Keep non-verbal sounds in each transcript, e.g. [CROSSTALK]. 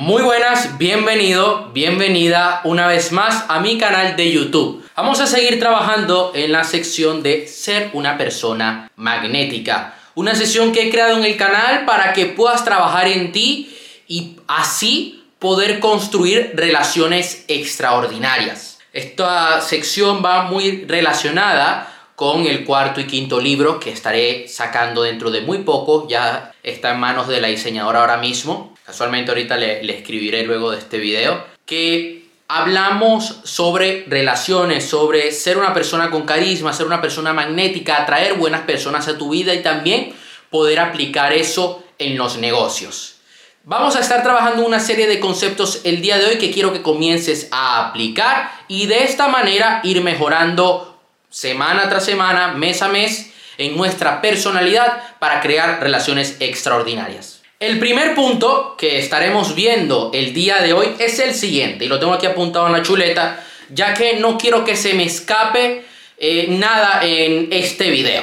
Muy buenas, bienvenido, bienvenida una vez más a mi canal de YouTube. Vamos a seguir trabajando en la sección de ser una persona magnética. Una sesión que he creado en el canal para que puedas trabajar en ti y así poder construir relaciones extraordinarias. Esta sección va muy relacionada con el cuarto y quinto libro que estaré sacando dentro de muy poco. Ya está en manos de la diseñadora ahora mismo. Casualmente ahorita le, escribiré luego de este video, que hablamos sobre relaciones, sobre ser una persona con carisma, ser una persona magnética, atraer buenas personas a tu vida y también poder aplicar eso en los negocios. Vamos a estar trabajando una serie de conceptos el día de hoy que quiero que comiences a aplicar y de esta manera ir mejorando semana tras semana, mes a mes en nuestra personalidad para crear relaciones extraordinarias. El primer punto que estaremos viendo el día de hoy es el siguiente, y lo tengo aquí apuntado en la chuleta, ya que no quiero que se me escape eh, nada en este video.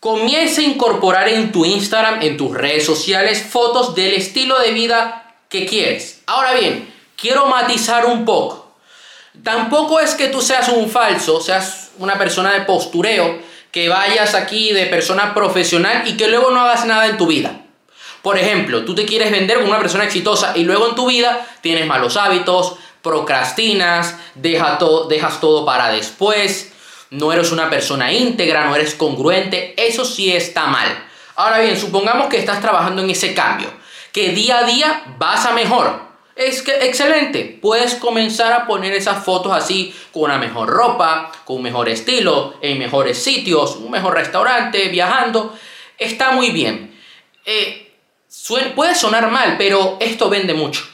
Comienza a incorporar en tu Instagram, en tus redes sociales, fotos del estilo de vida que quieres. Ahora bien, quiero matizar un poco. Tampoco es que tú seas un falso, seas una persona de postureo, que vayas aquí de persona profesional y que luego no hagas nada en tu vida. Por ejemplo, tú te quieres vender como una persona exitosa y luego en tu vida tienes malos hábitos, procrastinas, dejas todo para después, no eres una persona íntegra, no eres congruente, eso sí está mal. Ahora bien, supongamos que estás trabajando en ese cambio, que día a día vas a mejor. Es que excelente, puedes comenzar a poner esas fotos así con una mejor ropa, con mejor estilo, en mejores sitios, un mejor restaurante, viajando. Está muy bien. Eh, puede sonar mal, pero esto vende mucho.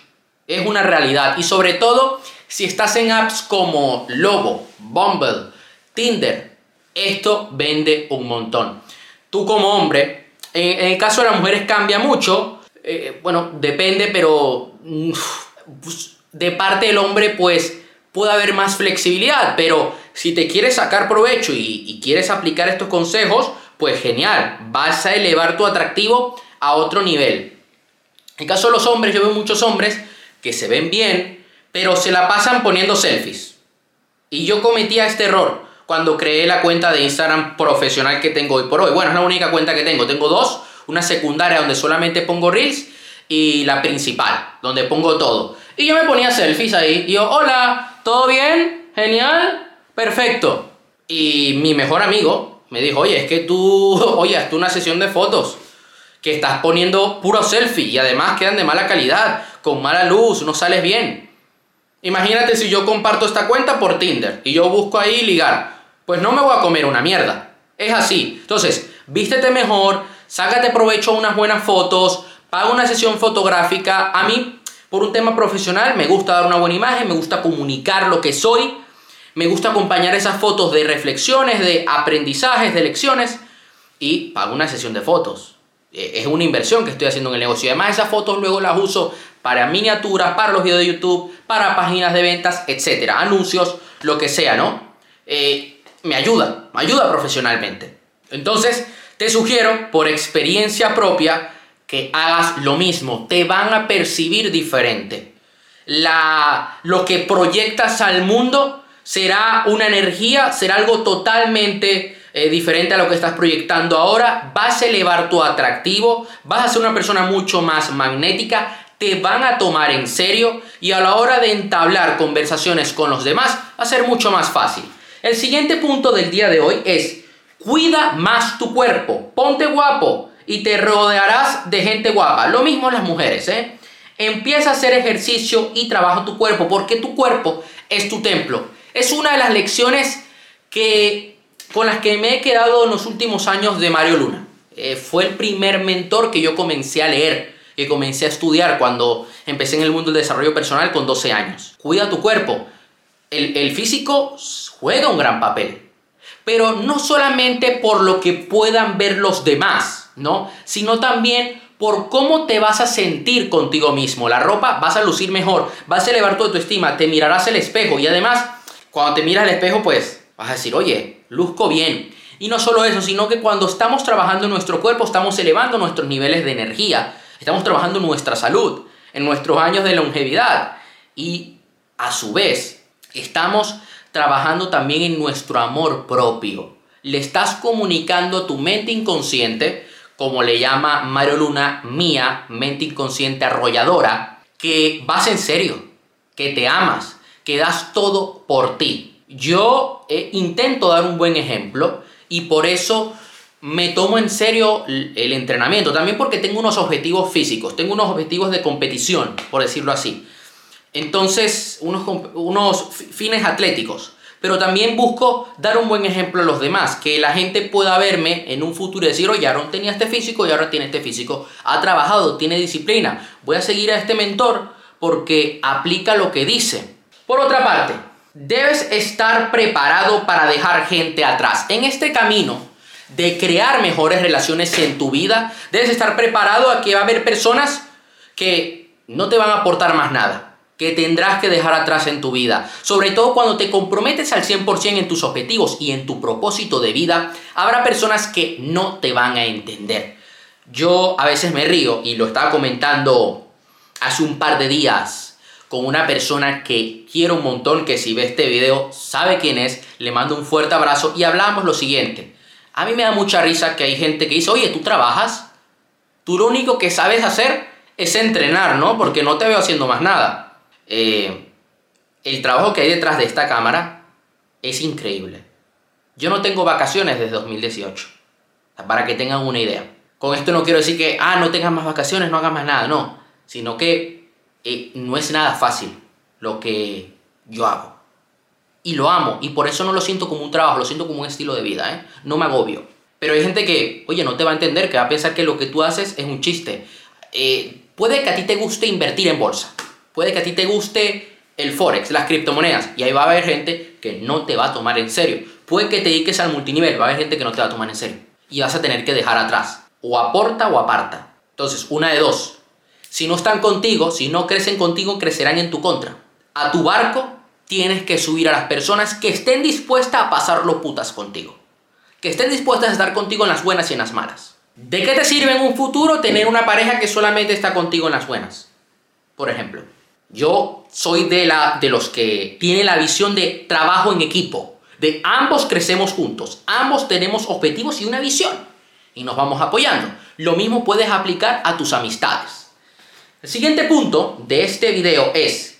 Es una realidad. Y sobre todo, si estás en apps como Lobo, Bumble, Tinder, esto vende un montón. Tú como hombre, en, el caso de las mujeres cambia mucho. Eh, bueno, depende, pero pues, de parte del hombre, pues puede haber más flexibilidad. Pero si te quieres sacar provecho y, quieres aplicar estos consejos, pues genial. Vas a elevar tu atractivo a otro nivel. En caso de los hombres, yo veo muchos hombres que se ven bien, pero se la pasan poniendo selfies. Y yo cometía este error cuando creé la cuenta de Instagram profesional que tengo hoy por hoy. Bueno, es la única cuenta que tengo. Tengo dos, una secundaria donde solamente pongo reels y la principal, donde pongo todo. Y yo me ponía selfies ahí y yo, hola, ¿todo bien? Genial, perfecto. Y mi mejor amigo me dijo, oye, es que tú, [LAUGHS] oye, una sesión de fotos que estás poniendo puro selfie y además quedan de mala calidad, con mala luz, no sales bien. Imagínate si yo comparto esta cuenta por Tinder y yo busco ahí ligar, pues no me voy a comer una mierda. Es así. Entonces, vístete mejor, sácate provecho unas buenas fotos, paga una sesión fotográfica. A mí, por un tema profesional, me gusta dar una buena imagen, me gusta comunicar lo que soy, me gusta acompañar esas fotos de reflexiones, de aprendizajes, de lecciones y pago una sesión de fotos. Eh, es una inversión que estoy haciendo en el negocio. Además, esas fotos luego las uso para miniaturas, para los videos de YouTube, para páginas de ventas, etcétera, anuncios, lo que sea, ¿no? Eh, me ayuda, me ayuda profesionalmente. Entonces, te sugiero, por experiencia propia, que hagas lo mismo. Te van a percibir diferente. La, lo que proyectas al mundo será una energía, será algo totalmente eh, diferente a lo que estás proyectando ahora, vas a elevar tu atractivo, vas a ser una persona mucho más magnética, te van a tomar en serio y a la hora de entablar conversaciones con los demás va a ser mucho más fácil. El siguiente punto del día de hoy es cuida más tu cuerpo, ponte guapo y te rodearás de gente guapa. Lo mismo las mujeres, ¿eh? Empieza a hacer ejercicio y trabaja tu cuerpo porque tu cuerpo es tu templo. Es una de las lecciones que con las que me he quedado en los últimos años de Mario Luna. Eh, fue el primer mentor que yo comencé a leer, que comencé a estudiar cuando empecé en el mundo del desarrollo personal con 12 años. Cuida tu cuerpo. El, el físico juega un gran papel, pero no solamente por lo que puedan ver los demás, ¿no? Sino también por cómo te vas a sentir contigo mismo. La ropa vas a lucir mejor, vas a elevar tu autoestima, te mirarás al espejo y además, cuando te miras al espejo, pues vas a decir, oye, luzco bien. Y no solo eso, sino que cuando estamos trabajando en nuestro cuerpo estamos elevando nuestros niveles de energía, estamos trabajando nuestra salud. en nuestros años de longevidad. Y a su vez, estamos trabajando también en nuestro amor propio. Le estás comunicando a tu mente inconsciente, como le llama Mario Luna, mía, mente inconsciente arrolladora, que vas en serio, que te amas, que das todo por ti. Yo eh, intento dar un buen ejemplo y por eso me tomo en serio el entrenamiento, también porque tengo unos objetivos físicos, tengo unos objetivos de competición, por decirlo así. Entonces, unos, fines atléticos. Pero también busco dar un buen ejemplo a los demás, que la gente pueda verme en un futuro y decir, oye, Aaron tenía este físico y ahora tiene este físico. Ha trabajado, tiene disciplina. Voy a seguir a este mentor porque aplica lo que dice. Por otra parte, debes estar preparado para dejar gente atrás. En este camino de crear mejores relaciones en tu vida, debes estar preparado a que va a haber personas que no te van a aportar más nada, que tendrás que dejar atrás en tu vida. Sobre todo cuando te comprometes al 100% en tus objetivos y en tu propósito de vida, habrá personas que no te van a entender. Yo a veces me río y lo estaba comentando hace un par de días con una persona que quiero un montón, que si ve este video sabe quién es, le mando un fuerte abrazo y hablamos lo siguiente. A mí me da mucha risa que hay gente que dice, oye, ¿tú trabajas? Tú lo único que sabes hacer es entrenar, ¿no? Porque no te veo haciendo más nada. Eh, el trabajo que hay detrás de esta cámara es increíble. Yo no tengo vacaciones desde 2018, para que tengan una idea. Con esto no quiero decir que, ah, no tengas más vacaciones, no hagas más nada, no. Sino que eh, no es nada fácil lo que yo hago y lo amo y por eso no lo siento como un trabajo, lo siento como un estilo de vida, ¿eh? No me agobio. Pero hay gente que, oye, no te va a entender, que va a pensar que lo que tú haces es un chiste. Eh, puede que a ti te guste invertir en bolsa, puede que a ti te guste el forex, las criptomonedas, y ahí va a haber gente que no te va a tomar en serio. Puede que te dediques al multinivel, va a haber gente que no te va a tomar en serio. Y vas a tener que dejar atrás. O aporta o aparta. Entonces, una de dos. Si no están contigo, si no crecen contigo, crecerán en tu contra. A tu barco tienes que subir a las personas que estén dispuestas a pasarlo putas contigo. Que estén dispuestas a estar contigo en las buenas y en las malas. ¿De qué te sirve en un futuro tener una pareja que solamente está contigo en las buenas? Por ejemplo, yo soy de, la, de los que tiene la visión de trabajo en equipo. De ambos crecemos juntos, ambos tenemos objetivos y una visión. Y nos vamos apoyando. Lo mismo puedes aplicar a tus amistades. El siguiente punto de este video es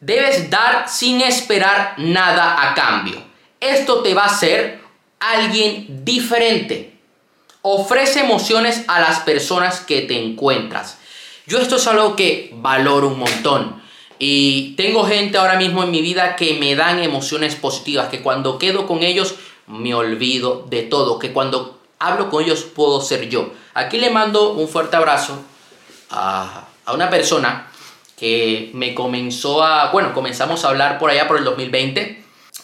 Debes dar sin esperar nada a cambio. Esto te va a hacer alguien diferente. Ofrece emociones a las personas que te encuentras. Yo esto es algo que valoro un montón. Y tengo gente ahora mismo en mi vida que me dan emociones positivas, que cuando quedo con ellos me olvido de todo, que cuando hablo con ellos puedo ser yo. Aquí le mando un fuerte abrazo a, a una persona que me comenzó a, bueno, comenzamos a hablar por allá por el 2020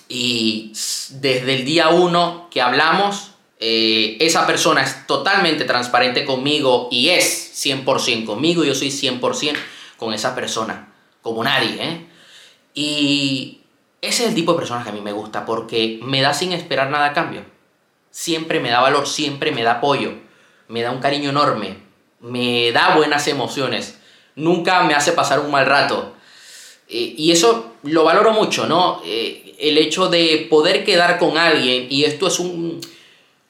y desde el día 1 que hablamos, eh, esa persona es totalmente transparente conmigo y es 100% conmigo, yo soy 100% con esa persona, como nadie, ¿eh? Y ese es el tipo de personas que a mí me gusta porque me da sin esperar nada a cambio. Siempre me da valor, siempre me da apoyo, me da un cariño enorme, me da buenas emociones nunca me hace pasar un mal rato. Eh, y eso lo valoro mucho, ¿no? Eh, el hecho de poder quedar con alguien, y esto es un,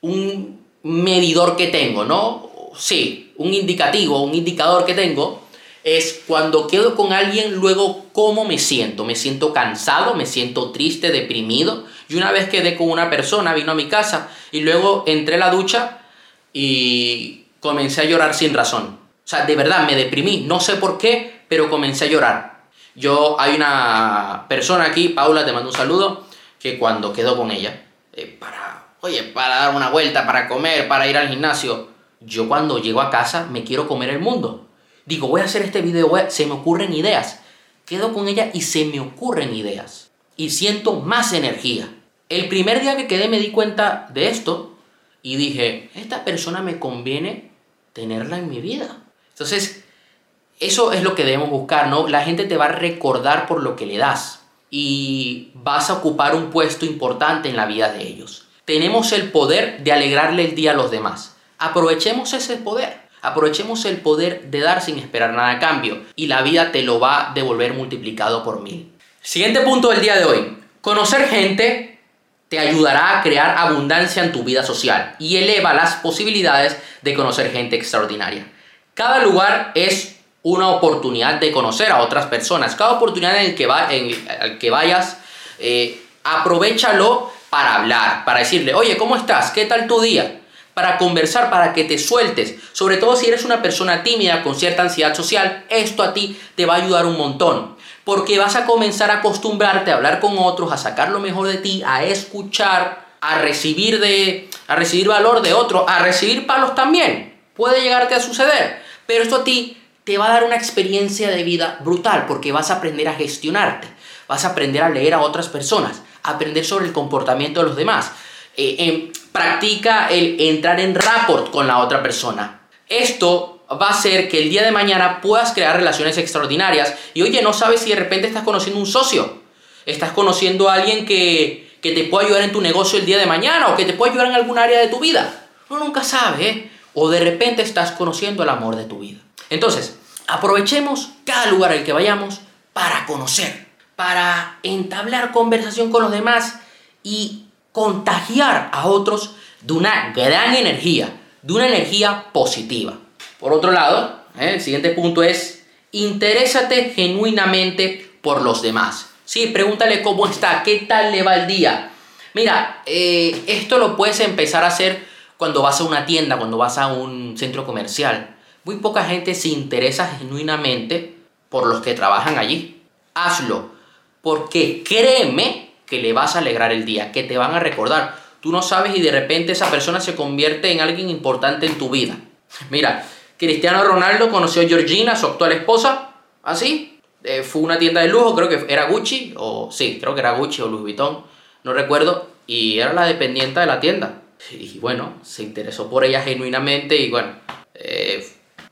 un medidor que tengo, ¿no? Sí, un indicativo, un indicador que tengo, es cuando quedo con alguien, luego cómo me siento. Me siento cansado, me siento triste, deprimido. Y una vez quedé con una persona, vino a mi casa y luego entré a la ducha y comencé a llorar sin razón. O sea, de verdad me deprimí, no sé por qué, pero comencé a llorar. Yo, hay una persona aquí, Paula, te mando un saludo, que cuando quedo con ella, eh, para, oye, para dar una vuelta, para comer, para ir al gimnasio, yo cuando llego a casa me quiero comer el mundo. Digo, voy a hacer este video, se me ocurren ideas. Quedo con ella y se me ocurren ideas. Y siento más energía. El primer día que quedé me di cuenta de esto y dije, esta persona me conviene tenerla en mi vida. Entonces, eso es lo que debemos buscar, ¿no? La gente te va a recordar por lo que le das y vas a ocupar un puesto importante en la vida de ellos. Tenemos el poder de alegrarle el día a los demás. Aprovechemos ese poder. Aprovechemos el poder de dar sin esperar nada a cambio y la vida te lo va a devolver multiplicado por mil. Siguiente punto del día de hoy. Conocer gente te ayudará a crear abundancia en tu vida social y eleva las posibilidades de conocer gente extraordinaria. Cada lugar es una oportunidad de conocer a otras personas. Cada oportunidad en el que, vayas, eh, aprovechalo para hablar, para decirle, oye, ¿cómo estás? ¿Qué tal tu día? Para conversar, para que te sueltes. Sobre todo si eres una persona tímida con cierta ansiedad social, esto a ti te va a ayudar un montón porque vas a comenzar a acostumbrarte a hablar con otros, a sacar lo mejor de ti, a escuchar, a recibir de a recibir valor de otros, a recibir palos también. Puede llegarte a suceder, pero esto a ti te va a dar una experiencia de vida brutal porque vas a aprender a gestionarte, vas a aprender a leer a otras personas, a aprender sobre el comportamiento de los demás. Eh, em, practica el entrar en rapport con la otra persona. Esto va a ser que el día de mañana puedas crear relaciones extraordinarias. Y oye, no sabes si de repente estás conociendo un socio, estás conociendo a alguien que, que te puede ayudar en tu negocio el día de mañana o que te puede ayudar en algún área de tu vida. Uno nunca sabe, ¿eh? O de repente estás conociendo el amor de tu vida. Entonces, aprovechemos cada lugar al que vayamos para conocer, para entablar conversación con los demás y contagiar a otros de una gran energía, de una energía positiva. Por otro lado, ¿eh? el siguiente punto es, interésate genuinamente por los demás. Sí, pregúntale cómo está, qué tal le va el día. Mira, eh, esto lo puedes empezar a hacer cuando vas a una tienda, cuando vas a un centro comercial. Muy poca gente se interesa genuinamente por los que trabajan allí. Hazlo, porque créeme que le vas a alegrar el día, que te van a recordar. Tú no sabes y de repente esa persona se convierte en alguien importante en tu vida. Mira, Cristiano Ronaldo conoció a Georgina, su actual esposa, así. Eh, fue una tienda de lujo, creo que era Gucci, o sí, creo que era Gucci o Louis Vuitton, no recuerdo, y era la dependiente de la tienda. Y bueno, se interesó por ella genuinamente y bueno, eh,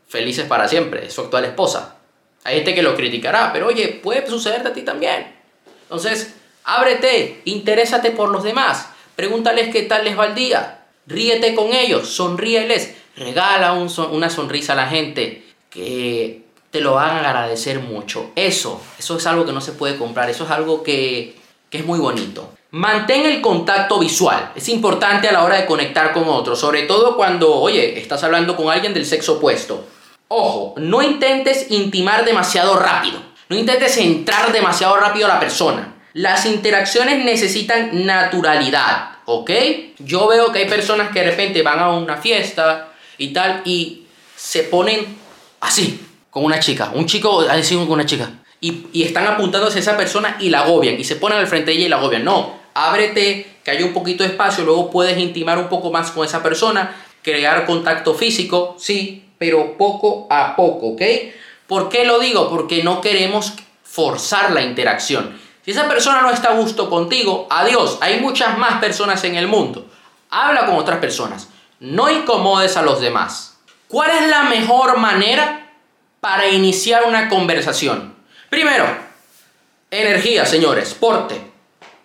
felices para siempre, su actual esposa. Hay gente que lo criticará, pero oye, puede sucederte a ti también. Entonces, ábrete, interésate por los demás, pregúntales qué tal les va el día, ríete con ellos, sonríeles regala una sonrisa a la gente que te lo van a agradecer mucho. Eso, eso es algo que no se puede comprar, eso es algo que, que es muy bonito. Mantén el contacto visual, es importante a la hora de conectar con otros, sobre todo cuando, oye, estás hablando con alguien del sexo opuesto. Ojo, no intentes intimar demasiado rápido, no intentes entrar demasiado rápido a la persona. Las interacciones necesitan naturalidad, ¿ok? Yo veo que hay personas que de repente van a una fiesta, y tal, y se ponen así, con una chica, un chico así con una chica, y, están apuntándose a esa persona y la agobian, y se ponen al frente de ella y la agobian. No, ábrete, que haya un poquito de espacio, luego puedes intimar un poco más con esa persona, crear contacto físico, sí, pero poco a poco, ¿ok? ¿Por qué lo digo? Porque no queremos forzar la interacción. Si esa persona no está a gusto contigo, adiós. Hay muchas más personas en el mundo. Habla con otras personas. No incomodes a los demás. ¿Cuál es la mejor manera para iniciar una conversación? Primero, energía, señores, porte.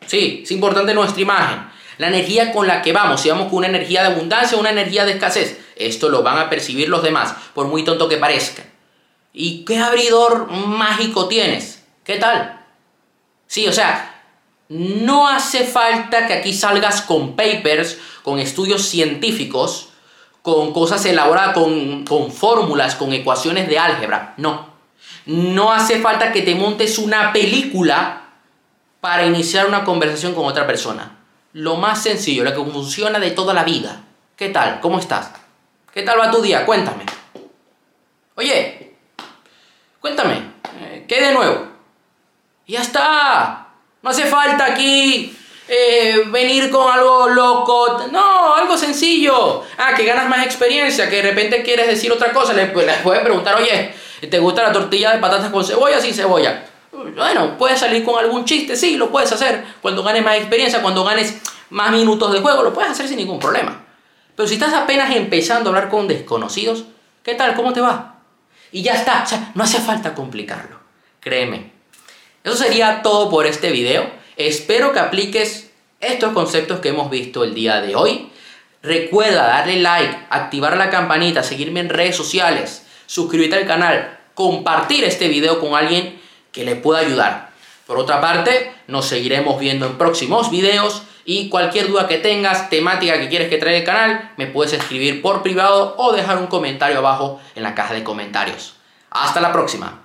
Sí, es importante nuestra imagen. La energía con la que vamos, si vamos con una energía de abundancia o una energía de escasez, esto lo van a percibir los demás, por muy tonto que parezca. ¿Y qué abridor mágico tienes? ¿Qué tal? Sí, o sea, no hace falta que aquí salgas con papers con estudios científicos, con cosas elaboradas, con, con fórmulas, con ecuaciones de álgebra. No. No hace falta que te montes una película para iniciar una conversación con otra persona. Lo más sencillo, lo que funciona de toda la vida. ¿Qué tal? ¿Cómo estás? ¿Qué tal va tu día? Cuéntame. Oye, cuéntame. Eh, ¿Qué de nuevo? Ya está. No hace falta aquí eh, venir con algo loco. No, algo sencillo. Ah, que ganas más experiencia, que de repente quieres decir otra cosa. Le, les puedes preguntar, oye, ¿te gusta la tortilla de patatas con cebolla? Sin cebolla. Bueno, puedes salir con algún chiste, sí, lo puedes hacer. Cuando ganes más experiencia, cuando ganes más minutos de juego, lo puedes hacer sin ningún problema. Pero si estás apenas empezando a hablar con desconocidos, ¿qué tal? ¿Cómo te va? Y ya está, o sea, no hace falta complicarlo. Créeme. Eso sería todo por este video. Espero que apliques estos conceptos que hemos visto el día de hoy. Recuerda darle like, activar la campanita, seguirme en redes sociales, suscribirte al canal, compartir este video con alguien que le pueda ayudar. Por otra parte, nos seguiremos viendo en próximos videos y cualquier duda que tengas, temática que quieres que traiga el canal, me puedes escribir por privado o dejar un comentario abajo en la caja de comentarios. Hasta la próxima.